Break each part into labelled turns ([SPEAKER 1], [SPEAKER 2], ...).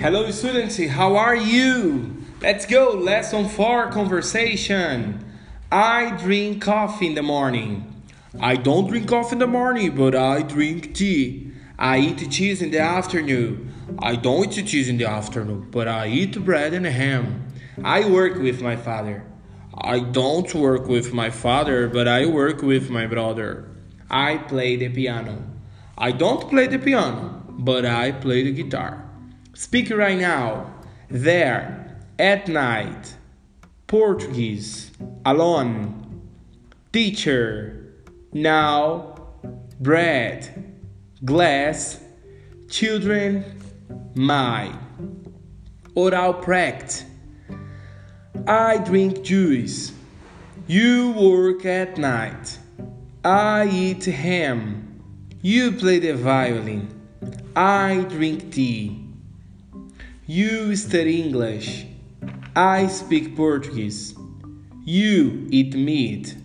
[SPEAKER 1] Hello, students. How are you? Let's go. Lesson 4 conversation. I drink coffee in the morning. I don't drink coffee in the morning, but I drink tea. I eat cheese in the afternoon. I don't eat cheese in the afternoon, but I eat bread and ham. I work with my father. I don't work with my father, but I work with my brother. I play the piano. I don't play the piano, but I play the guitar. Speak right now. There, at night. Portuguese. Alone. Teacher. Now. Bread. Glass. Children. My. Oral practice. I drink juice. You work at night. I eat ham. You play the violin. I drink tea. You study English. I speak Portuguese. You eat meat.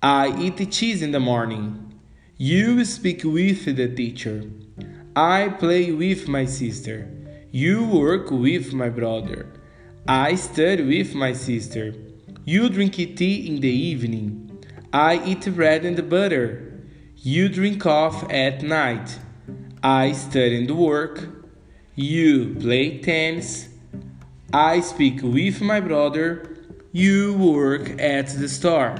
[SPEAKER 1] I eat cheese in the morning. You speak with the teacher. I play with my sister. You work with my brother. I study with my sister. You drink tea in the evening. I eat bread and butter. You drink coffee at night. I study and work. You play tennis. I speak with my brother. You work at the store.